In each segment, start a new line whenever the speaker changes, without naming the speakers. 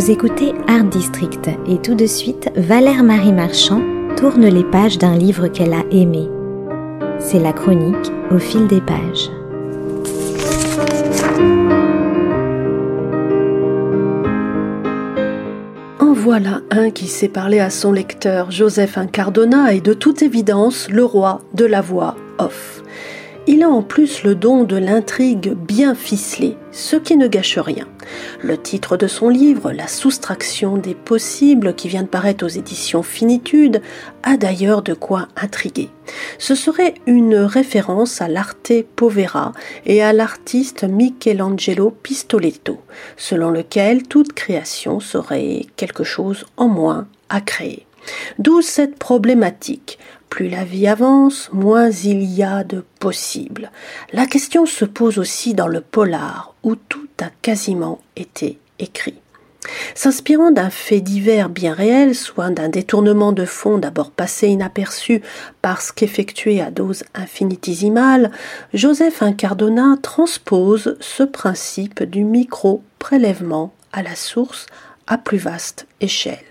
Vous écoutez Art District et tout de suite, Valère Marie Marchand tourne les pages d'un livre qu'elle a aimé. C'est la chronique au fil des pages.
En voilà un qui sait parler à son lecteur. Joseph Incardona est de toute évidence le roi de la voix off. Il a en plus le don de l'intrigue bien ficelée, ce qui ne gâche rien. Le titre de son livre, La soustraction des possibles, qui vient de paraître aux éditions Finitude, a d'ailleurs de quoi intriguer. Ce serait une référence à l'arte povera et à l'artiste Michelangelo Pistoletto, selon lequel toute création serait quelque chose en moins à créer. D'où cette problématique. Plus la vie avance, moins il y a de possibles. La question se pose aussi dans le polar, où tout a quasiment été écrit. S'inspirant d'un fait divers bien réel, soit d'un détournement de fond d'abord passé inaperçu parce qu'effectué à dose infinitésimale, Joseph Incardona transpose ce principe du micro-prélèvement à la source à plus vaste échelle.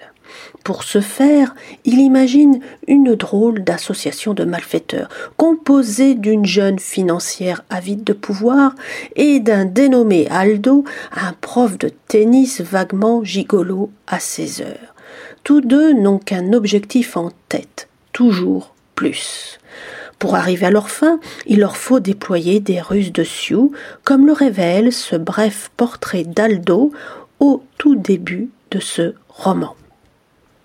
Pour ce faire, il imagine une drôle d'association de malfaiteurs, composée d'une jeune financière avide de pouvoir et d'un dénommé Aldo, un prof de tennis vaguement gigolo à ses heures. Tous deux n'ont qu'un objectif en tête, toujours plus. Pour arriver à leur fin, il leur faut déployer des ruses de Sioux, comme le révèle ce bref portrait d'Aldo au tout début de ce roman.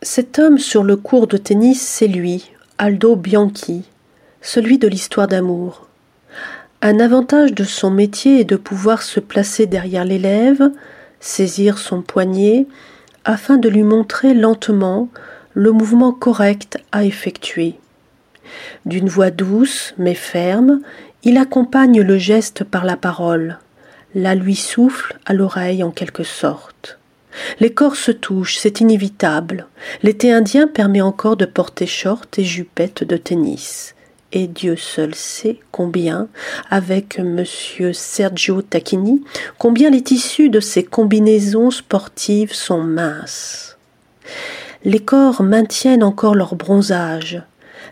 Cet homme sur le cours de tennis, c'est lui, Aldo Bianchi, celui de l'histoire d'amour. Un avantage de son métier est de pouvoir se placer derrière l'élève, saisir son poignet, afin de lui montrer lentement le mouvement correct à effectuer. D'une voix douce mais ferme, il accompagne le geste par la parole, la lui souffle à l'oreille en quelque sorte. Les corps se touchent, c'est inévitable. L'été indien permet encore de porter short et jupette de tennis. Et Dieu seul sait combien, avec monsieur Sergio Tacchini, combien les tissus de ces combinaisons sportives sont minces. Les corps maintiennent encore leur bronzage.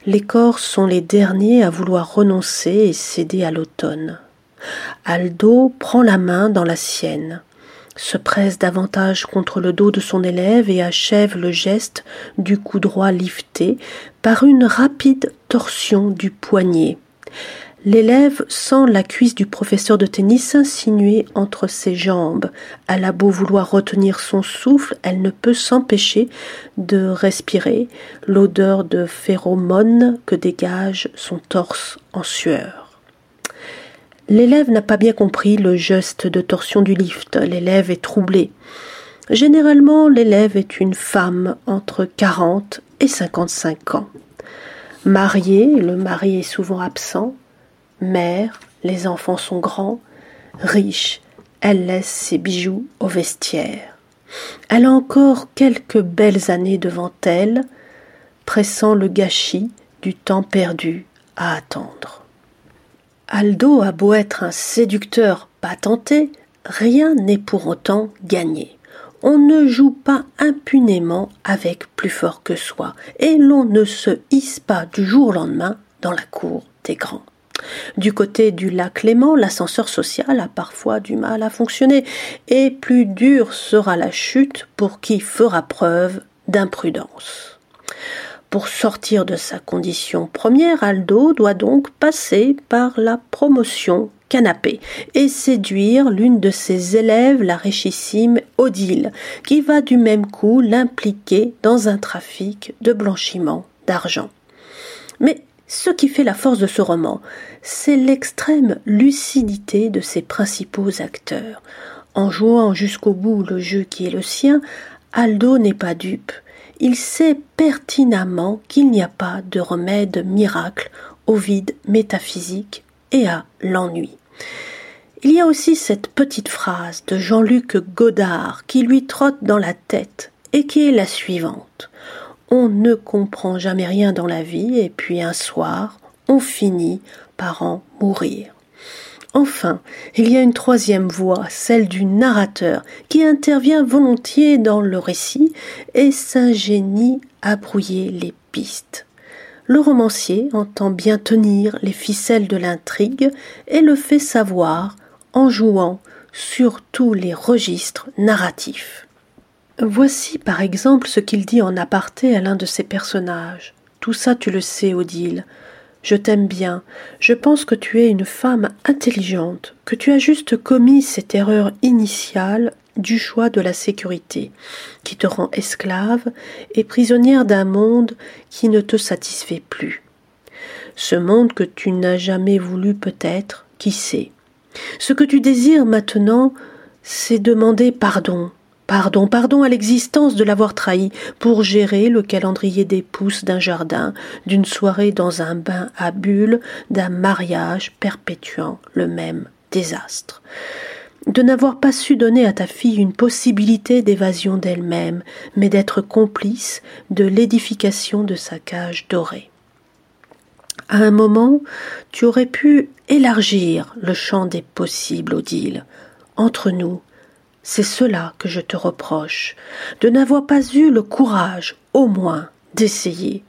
Les corps sont les derniers à vouloir renoncer et céder à l'automne. Aldo prend la main dans la sienne se presse davantage contre le dos de son élève et achève le geste du coup droit lifté par une rapide torsion du poignet. L'élève sent la cuisse du professeur de tennis s'insinuer entre ses jambes. Elle a beau vouloir retenir son souffle, elle ne peut s'empêcher de respirer l'odeur de phéromone que dégage son torse en sueur. L'élève n'a pas bien compris le geste de torsion du lift. L'élève est troublé. Généralement, l'élève est une femme entre 40 et 55 ans. Mariée, le mari est souvent absent. Mère, les enfants sont grands. Riche, elle laisse ses bijoux au vestiaire. Elle a encore quelques belles années devant elle, pressant le gâchis du temps perdu à attendre. Aldo a beau être un séducteur patenté, rien n'est pour autant gagné. On ne joue pas impunément avec plus fort que soi, et l'on ne se hisse pas du jour au lendemain dans la cour des grands. Du côté du lac Léman, l'ascenseur social a parfois du mal à fonctionner, et plus dure sera la chute pour qui fera preuve d'imprudence. Pour sortir de sa condition première, Aldo doit donc passer par la promotion canapé et séduire l'une de ses élèves, la richissime Odile, qui va du même coup l'impliquer dans un trafic de blanchiment d'argent. Mais ce qui fait la force de ce roman, c'est l'extrême lucidité de ses principaux acteurs. En jouant jusqu'au bout le jeu qui est le sien, Aldo n'est pas dupe il sait pertinemment qu'il n'y a pas de remède miracle au vide métaphysique et à l'ennui. Il y a aussi cette petite phrase de Jean-Luc Godard qui lui trotte dans la tête et qui est la suivante. On ne comprend jamais rien dans la vie et puis un soir, on finit par en mourir. Enfin, il y a une troisième voix, celle du narrateur, qui intervient volontiers dans le récit et s'ingénie à brouiller les pistes. Le romancier entend bien tenir les ficelles de l'intrigue et le fait savoir en jouant sur tous les registres narratifs. Voici par exemple ce qu'il dit en aparté à l'un de ses personnages. Tout ça tu le sais, Odile. Je t'aime bien. Je pense que tu es une femme intelligente, que tu as juste commis cette erreur initiale du choix de la sécurité, qui te rend esclave et prisonnière d'un monde qui ne te satisfait plus. Ce monde que tu n'as jamais voulu peut-être, qui sait? Ce que tu désires maintenant, c'est demander pardon Pardon, pardon à l'existence de l'avoir trahi pour gérer le calendrier des pousses d'un jardin, d'une soirée dans un bain à bulles, d'un mariage perpétuant le même désastre. De n'avoir pas su donner à ta fille une possibilité d'évasion d'elle-même, mais d'être complice de l'édification de sa cage dorée. À un moment, tu aurais pu élargir le champ des possibles, Odile. Entre nous, c'est cela que je te reproche, de n'avoir pas eu le courage, au moins, d'essayer.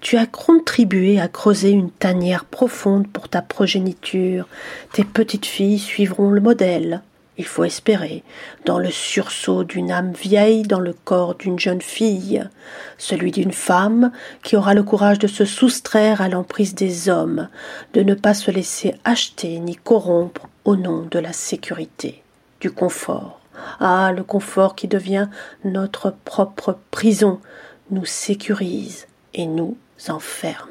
Tu as contribué à creuser une tanière profonde pour ta progéniture. Tes petites filles suivront le modèle. Il faut espérer, dans le sursaut d'une âme vieille dans le corps d'une jeune fille, celui d'une femme qui aura le courage de se soustraire à l'emprise des hommes, de ne pas se laisser acheter ni corrompre au nom de la sécurité, du confort, ah, le confort qui devient notre propre prison nous sécurise et nous enferme.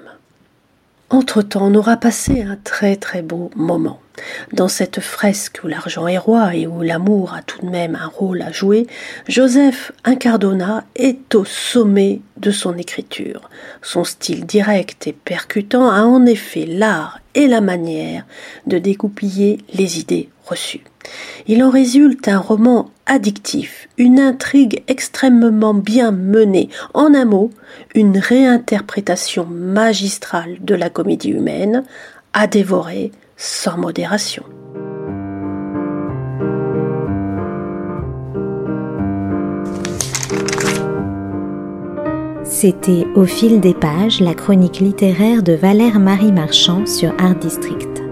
Entre-temps, on aura passé un très très beau moment. Dans cette fresque où l'argent est roi et où l'amour a tout de même un rôle à jouer, Joseph Incardona est au sommet de son écriture. Son style direct et percutant a en effet l'art et la manière de découpiller les idées reçues. Il en résulte un roman addictif, une intrigue extrêmement bien menée, en un mot, une réinterprétation magistrale de la comédie humaine, à dévorer sans modération.
C'était Au fil des pages, la chronique littéraire de Valère Marie Marchand sur Art District.